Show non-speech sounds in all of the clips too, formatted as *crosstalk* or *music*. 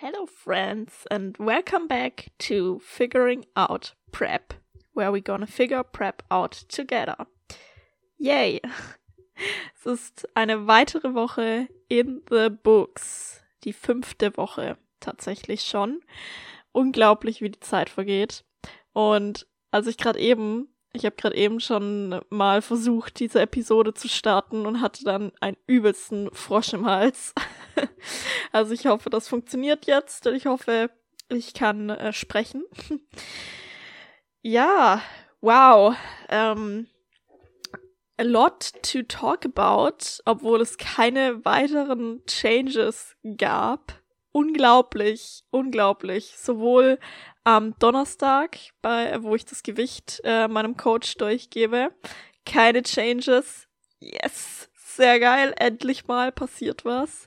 Hello, friends, and welcome back to Figuring Out Prep, where we're gonna figure prep out together. Yay! *laughs* Es ist eine weitere Woche in the books. Die fünfte Woche tatsächlich schon. Unglaublich, wie die Zeit vergeht. Und als ich gerade eben ich habe gerade eben schon mal versucht, diese Episode zu starten und hatte dann einen übelsten Frosch im Hals. *laughs* also ich hoffe, das funktioniert jetzt und ich hoffe, ich kann äh, sprechen. *laughs* ja, wow. Ähm, a lot to talk about, obwohl es keine weiteren Changes gab. Unglaublich, unglaublich. Sowohl am Donnerstag, bei, wo ich das Gewicht äh, meinem Coach durchgebe. Keine Changes. Yes, sehr geil. Endlich mal passiert was.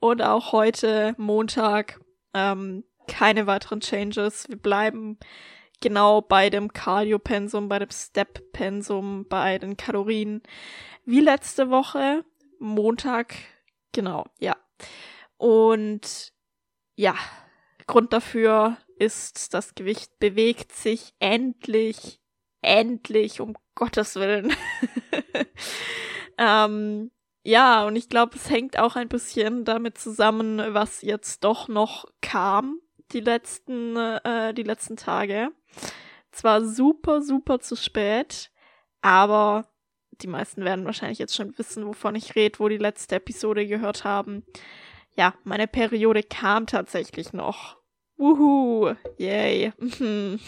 Und auch heute, Montag, ähm, keine weiteren Changes. Wir bleiben genau bei dem Cardio-Pensum, bei dem Step-Pensum, bei den Kalorien wie letzte Woche. Montag, genau, ja. Und ja, Grund dafür ist, das Gewicht bewegt sich endlich, endlich, um Gottes Willen. *laughs* ähm, ja, und ich glaube, es hängt auch ein bisschen damit zusammen, was jetzt doch noch kam, die letzten, äh, die letzten Tage. Zwar super, super zu spät, aber die meisten werden wahrscheinlich jetzt schon wissen, wovon ich rede, wo die letzte Episode gehört haben. Ja, meine Periode kam tatsächlich noch. Wuhu, yay. Mhm.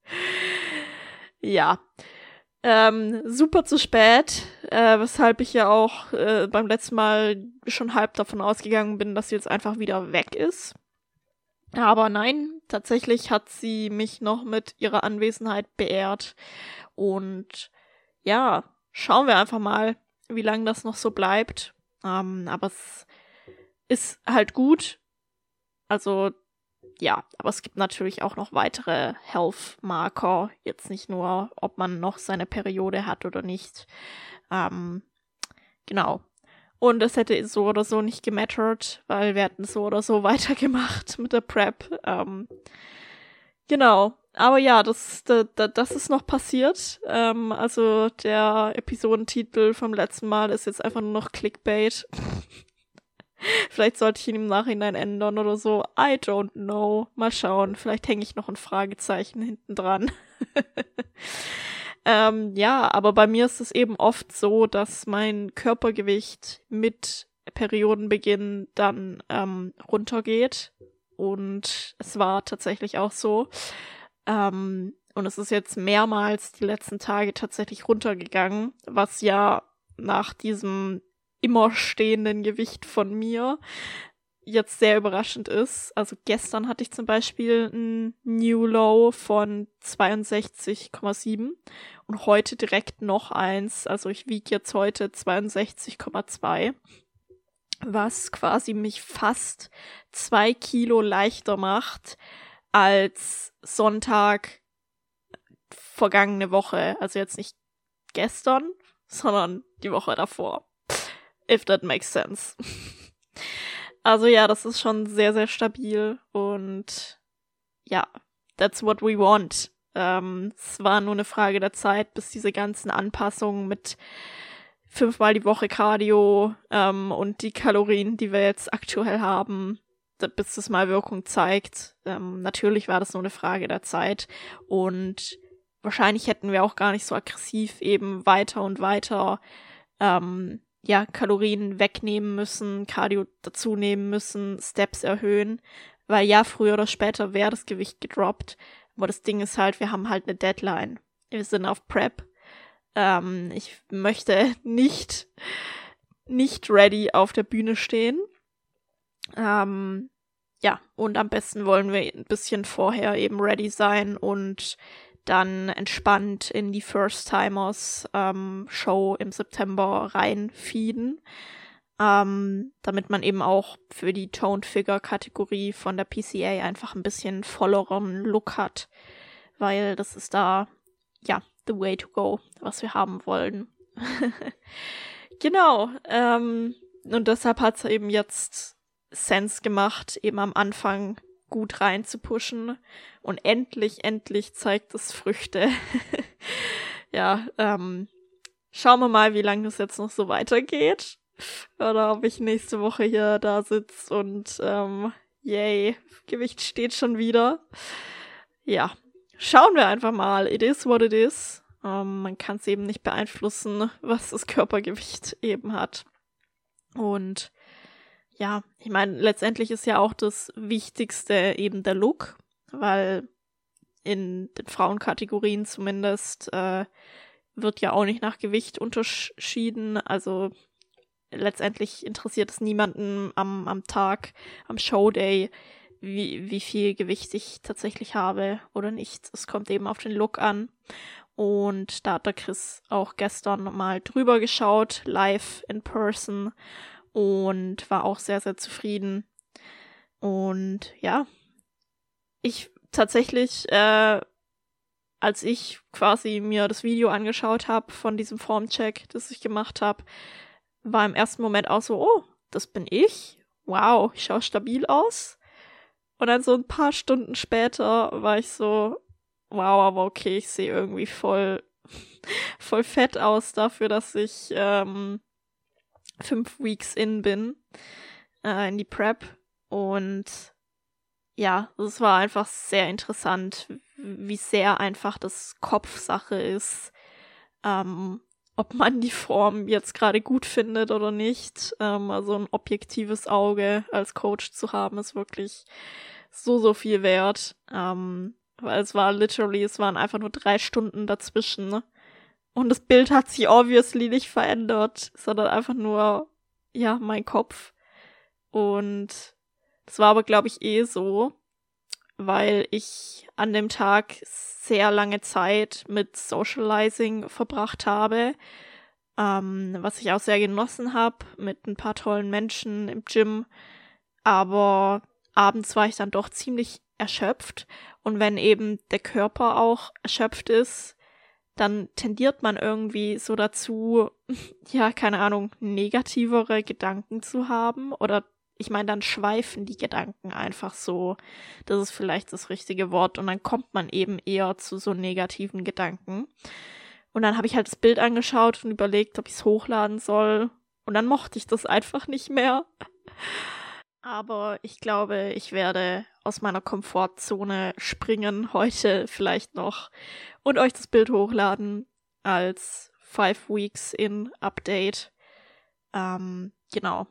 *laughs* ja. Ähm, super zu spät, äh, weshalb ich ja auch äh, beim letzten Mal schon halb davon ausgegangen bin, dass sie jetzt einfach wieder weg ist. Aber nein, tatsächlich hat sie mich noch mit ihrer Anwesenheit beehrt. Und ja, schauen wir einfach mal, wie lange das noch so bleibt. Ähm, aber es ist halt gut, also ja, aber es gibt natürlich auch noch weitere Health-Marker. Jetzt nicht nur, ob man noch seine Periode hat oder nicht. Ähm, genau. Und es hätte so oder so nicht gemattert, weil wir hätten so oder so *laughs* weitergemacht mit der Prep. Ähm, genau. Aber ja, das, das, das ist noch passiert. Ähm, also der Episodentitel vom letzten Mal ist jetzt einfach nur noch Clickbait. *laughs* *laughs* Vielleicht sollte ich ihn im Nachhinein ändern oder so. I don't know. Mal schauen. Vielleicht hänge ich noch ein Fragezeichen hinten dran. *laughs* ähm, ja, aber bei mir ist es eben oft so, dass mein Körpergewicht mit Periodenbeginn dann ähm, runtergeht. Und es war tatsächlich auch so. Ähm, und es ist jetzt mehrmals die letzten Tage tatsächlich runtergegangen, was ja nach diesem immer stehenden Gewicht von mir jetzt sehr überraschend ist. Also gestern hatte ich zum Beispiel ein New Low von 62,7 und heute direkt noch eins. Also ich wiege jetzt heute 62,2, was quasi mich fast zwei Kilo leichter macht als Sonntag vergangene Woche. Also jetzt nicht gestern, sondern die Woche davor if that makes sense. *laughs* Also ja, das ist schon sehr, sehr stabil und ja, that's what we want. Ähm, es war nur eine Frage der Zeit, bis diese ganzen Anpassungen mit fünfmal die Woche Cardio ähm, und die Kalorien, die wir jetzt aktuell haben, bis das mal Wirkung zeigt. Ähm, natürlich war das nur eine Frage der Zeit und wahrscheinlich hätten wir auch gar nicht so aggressiv eben weiter und weiter ähm, ja, Kalorien wegnehmen müssen, Cardio dazu nehmen müssen, Steps erhöhen, weil ja, früher oder später wäre das Gewicht gedroppt. Aber das Ding ist halt, wir haben halt eine Deadline. Wir sind auf Prep. Ähm, ich möchte *laughs* nicht, nicht ready auf der Bühne stehen. Ähm, ja, und am besten wollen wir ein bisschen vorher eben ready sein und dann entspannt in die First Timers ähm, Show im September reinfeeden. Ähm, damit man eben auch für die Toned Figure Kategorie von der PCA einfach ein bisschen volleren Look hat, weil das ist da, ja, the way to go, was wir haben wollen. *laughs* genau, ähm, und deshalb hat es eben jetzt Sense gemacht, eben am Anfang gut rein zu pushen. Und endlich, endlich zeigt es Früchte. *laughs* ja, ähm, schauen wir mal, wie lange das jetzt noch so weitergeht. Oder ob ich nächste Woche hier da sitze und ähm, yay, Gewicht steht schon wieder. Ja, schauen wir einfach mal. It is what it is. Ähm, man kann es eben nicht beeinflussen, was das Körpergewicht eben hat. Und ja, ich meine, letztendlich ist ja auch das Wichtigste eben der Look, weil in den Frauenkategorien zumindest äh, wird ja auch nicht nach Gewicht unterschieden. Also letztendlich interessiert es niemanden am, am Tag, am Showday, wie, wie viel Gewicht ich tatsächlich habe oder nicht. Es kommt eben auf den Look an. Und da hat der Chris auch gestern mal drüber geschaut, live in person und war auch sehr, sehr zufrieden. Und ja, ich tatsächlich, äh, als ich quasi mir das Video angeschaut habe von diesem Formcheck, das ich gemacht habe, war im ersten Moment auch so, oh, das bin ich. Wow, ich schaue stabil aus. Und dann so ein paar Stunden später war ich so, wow, aber okay, ich sehe irgendwie voll, *laughs* voll fett aus dafür, dass ich ähm, fünf Weeks in bin, äh, in die Prep. Und ja, es war einfach sehr interessant, wie sehr einfach das Kopfsache ist, ähm, ob man die Form jetzt gerade gut findet oder nicht. Ähm, also ein objektives Auge als Coach zu haben, ist wirklich so, so viel wert. Ähm, weil es war literally, es waren einfach nur drei Stunden dazwischen. Ne? Und das Bild hat sich obviously nicht verändert, sondern einfach nur, ja, mein Kopf. Und das war aber, glaube ich, eh so, weil ich an dem Tag sehr lange Zeit mit Socializing verbracht habe, ähm, was ich auch sehr genossen habe, mit ein paar tollen Menschen im Gym. Aber abends war ich dann doch ziemlich erschöpft. Und wenn eben der Körper auch erschöpft ist, dann tendiert man irgendwie so dazu, *laughs* ja, keine Ahnung, negativere Gedanken zu haben oder ich meine, dann schweifen die Gedanken einfach so. Das ist vielleicht das richtige Wort. Und dann kommt man eben eher zu so negativen Gedanken. Und dann habe ich halt das Bild angeschaut und überlegt, ob ich es hochladen soll. Und dann mochte ich das einfach nicht mehr. Aber ich glaube, ich werde aus meiner Komfortzone springen heute vielleicht noch und euch das Bild hochladen als Five Weeks in Update. Ähm, genau.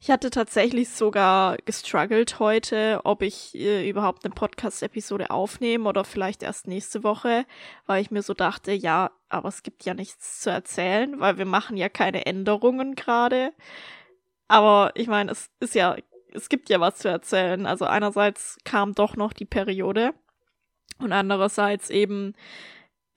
Ich hatte tatsächlich sogar gestruggelt heute, ob ich äh, überhaupt eine Podcast-Episode aufnehme oder vielleicht erst nächste Woche, weil ich mir so dachte, ja, aber es gibt ja nichts zu erzählen, weil wir machen ja keine Änderungen gerade. Aber ich meine, es ist ja, es gibt ja was zu erzählen. Also einerseits kam doch noch die Periode und andererseits eben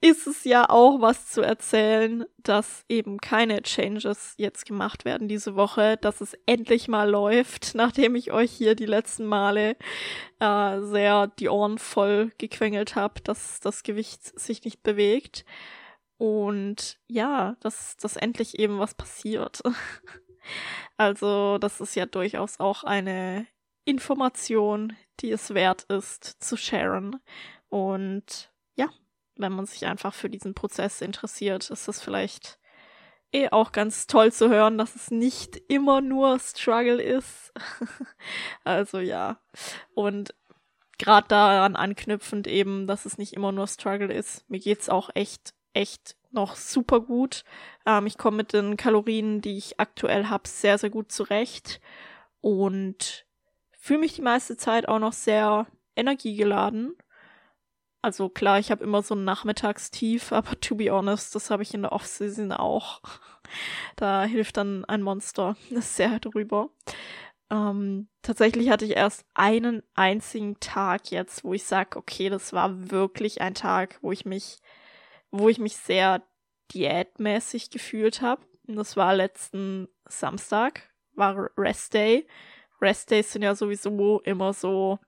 ist es ja auch was zu erzählen, dass eben keine Changes jetzt gemacht werden diese Woche, dass es endlich mal läuft, *laughs* nachdem ich euch hier die letzten Male äh, sehr die Ohren voll gequengelt habe, dass das Gewicht sich nicht bewegt. Und ja, dass, dass endlich eben was passiert. *laughs* also, das ist ja durchaus auch eine Information, die es wert ist zu sharen. Und ja, wenn man sich einfach für diesen Prozess interessiert, ist das vielleicht eh auch ganz toll zu hören, dass es nicht immer nur Struggle ist. *laughs* also ja. Und gerade daran anknüpfend eben, dass es nicht immer nur Struggle ist. Mir geht's auch echt, echt noch super gut. Ähm, ich komme mit den Kalorien, die ich aktuell habe, sehr, sehr gut zurecht. Und fühle mich die meiste Zeit auch noch sehr energiegeladen. Also klar, ich habe immer so ein Nachmittagstief, *laughs* aber to be honest, das habe ich in der Offseason auch. *laughs* Da hilft dann ein Monster *laughs* sehr drüber. Ähm, tatsächlich hatte ich erst einen einzigen Tag jetzt, wo ich sage, okay, das war wirklich ein Tag, wo ich mich, wo ich mich sehr diätmäßig gefühlt habe. Das war letzten Samstag, war Rest Day. Rest Days sind ja sowieso immer so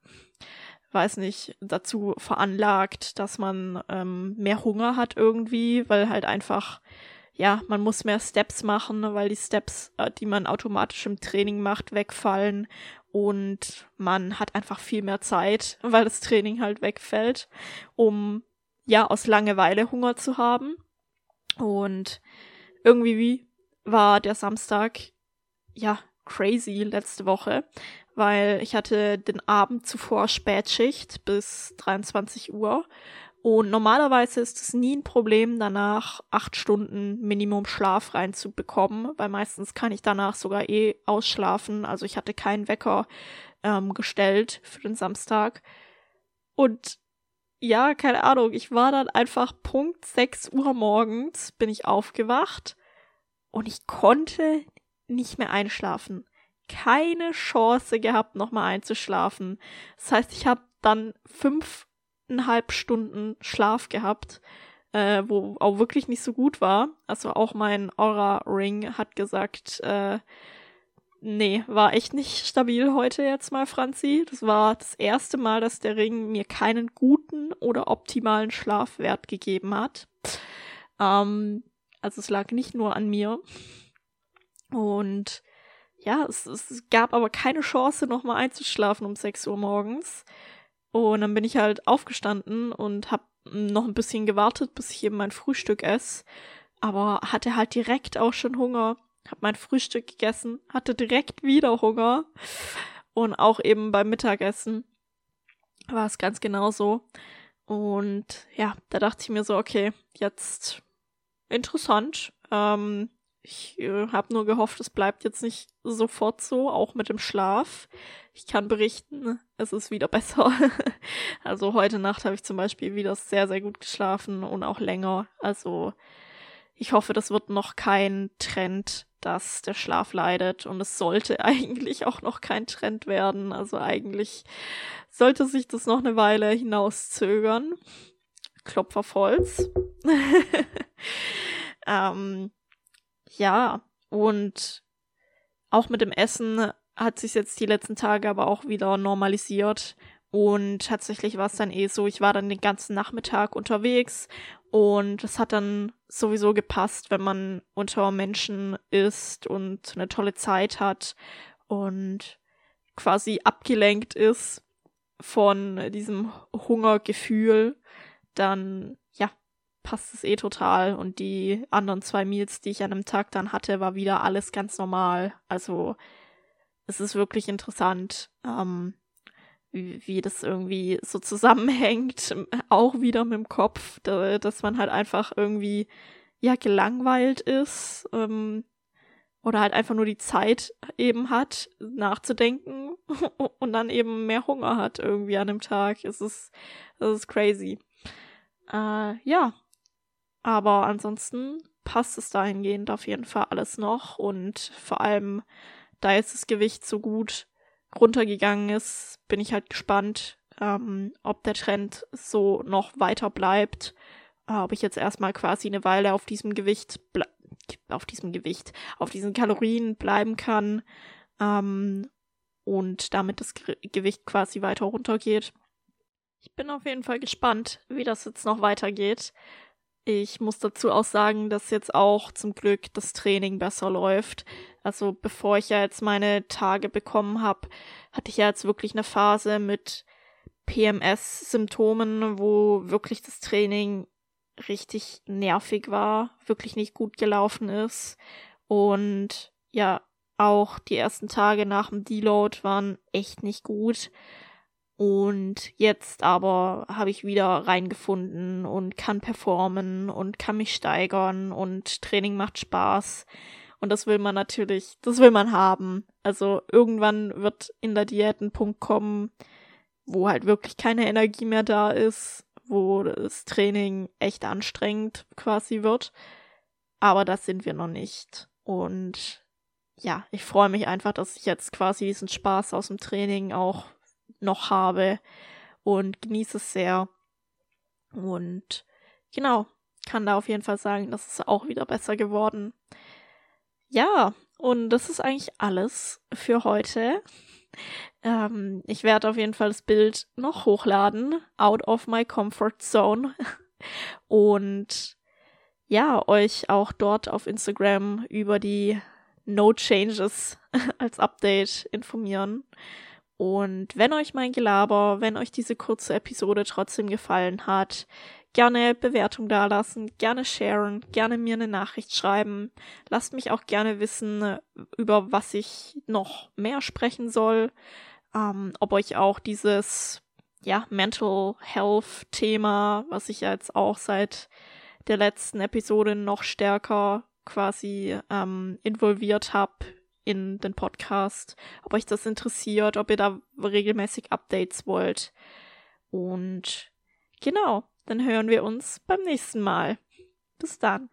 weiß nicht, dazu veranlagt, dass man ähm, mehr Hunger hat irgendwie, weil halt einfach ja, man muss mehr Steps machen, weil die Steps, äh, die man automatisch im Training macht, wegfallen und man hat einfach viel mehr Zeit, weil das Training halt wegfällt, um ja aus Langeweile Hunger zu haben. Und irgendwie war der Samstag ja crazy letzte Woche, weil ich hatte den Abend zuvor Spätschicht bis 23 Uhr und normalerweise ist es nie ein Problem, danach acht Stunden Minimum Schlaf reinzubekommen, weil meistens kann ich danach sogar eh ausschlafen. Also ich hatte keinen Wecker ähm, gestellt für den Samstag. Und ja, keine Ahnung, ich war dann einfach Punkt 6 Uhr morgens, bin ich aufgewacht und ich konnte nicht mehr einschlafen. Keine Chance gehabt, nochmal einzuschlafen. Das heißt, ich habe dann fünf eineinhalb Stunden Schlaf gehabt, äh, wo auch wirklich nicht so gut war. Also auch mein Aura-Ring hat gesagt, äh, nee, war echt nicht stabil heute jetzt mal, Franzi. Das war das erste Mal, dass der Ring mir keinen guten oder optimalen Schlafwert gegeben hat. Ähm, also es lag nicht nur an mir. Und ja, es, es gab aber keine Chance, nochmal einzuschlafen um 6 Uhr morgens. Und dann bin ich halt aufgestanden und hab noch ein bisschen gewartet, bis ich eben mein Frühstück esse. Aber hatte halt direkt auch schon Hunger. Hab mein Frühstück gegessen, hatte direkt wieder Hunger. Und auch eben beim Mittagessen war es ganz genauso. Und ja, da dachte ich mir so, okay, jetzt interessant. Ähm, ich äh, habe nur gehofft, es bleibt jetzt nicht sofort so, auch mit dem Schlaf. Ich kann berichten, es ist wieder *laughs* besser. also heute Nacht habe ich zum Beispiel wieder sehr, sehr gut geschlafen und auch länger. Also ich hoffe, das wird noch kein Trend, dass der Schlaf leidet. Und es sollte *laughs* eigentlich auch noch kein Trend werden. Also eigentlich sollte sich das noch eine Weile hinauszögern. Klopfer Holz. *laughs* ähm, ja, und auch mit dem Essen hat sich jetzt die letzten Tage aber auch wieder normalisiert. Und tatsächlich war es dann eh so, ich war dann den ganzen Nachmittag unterwegs und es hat dann sowieso gepasst, wenn man unter Menschen ist und eine tolle Zeit hat und quasi abgelenkt ist von diesem Hungergefühl, dann ja, passt es eh total. Und die anderen zwei Meals, die ich an dem Tag dann hatte, war wieder alles ganz normal. Also es ist wirklich interessant, ähm, wie, wie das irgendwie so zusammenhängt, *laughs* auch wieder mit dem Kopf, da, dass man halt einfach irgendwie ja gelangweilt ist ähm, oder halt einfach nur die Zeit eben hat, nachzudenken *laughs* und dann eben mehr Hunger hat irgendwie an dem Tag. Es ist, es ist crazy. Äh, ja, aber ansonsten passt es dahingehend auf jeden Fall alles noch und vor allem da jetzt das Gewicht so gut runtergegangen ist, bin ich halt gespannt, ähm, ob der Trend so noch weiter bleibt. Äh, ob ich jetzt erstmal quasi eine Weile auf diesem Gewicht, auf diesem Gewicht, auf diesen Kalorien bleiben kann ähm, und damit das Ge Gewicht quasi weiter runtergeht. Ich bin auf jeden Fall gespannt, wie das jetzt noch weitergeht. Ich muss dazu auch sagen, dass jetzt auch zum Glück das Training besser läuft. Also bevor ich ja jetzt meine Tage bekommen habe, hatte ich ja jetzt wirklich eine Phase mit PMS-Symptomen, wo wirklich das Training richtig nervig war, wirklich nicht gut gelaufen ist. Und ja, auch die ersten Tage nach dem Deload waren echt nicht gut. Und jetzt aber habe ich wieder reingefunden und kann performen und kann mich steigern und Training macht Spaß. Und das will man natürlich, das will man haben. Also irgendwann wird in der Diät ein Punkt kommen, wo halt wirklich keine Energie mehr da ist, wo das Training echt anstrengend quasi wird. Aber das sind wir noch nicht. Und ja, ich freue mich einfach, dass ich jetzt quasi diesen Spaß aus dem Training auch noch habe und genieße es sehr. Und genau, kann da auf jeden Fall sagen, das ist auch wieder besser geworden. Ja, und das ist eigentlich alles für heute. Ähm, ich werde auf jeden Fall das Bild noch hochladen, out of my comfort zone. *laughs* Und ja, euch auch dort auf Instagram über die No Changes *laughs* als Update informieren. Und wenn euch mein Gelaber, wenn euch diese kurze Episode trotzdem gefallen hat, gerne Bewertung dalassen, gerne sharen, gerne mir eine Nachricht schreiben. Lasst mich auch gerne wissen, über was ich noch mehr sprechen soll. Ähm, ob euch auch dieses ja, Mental Health Thema, was ich jetzt auch seit der letzten Episode noch stärker quasi ähm, involviert habe in den Podcast, ob euch das interessiert, ob ihr da regelmäßig Updates wollt. Und genau, dann hören wir uns beim nächsten Mal. Bis dann.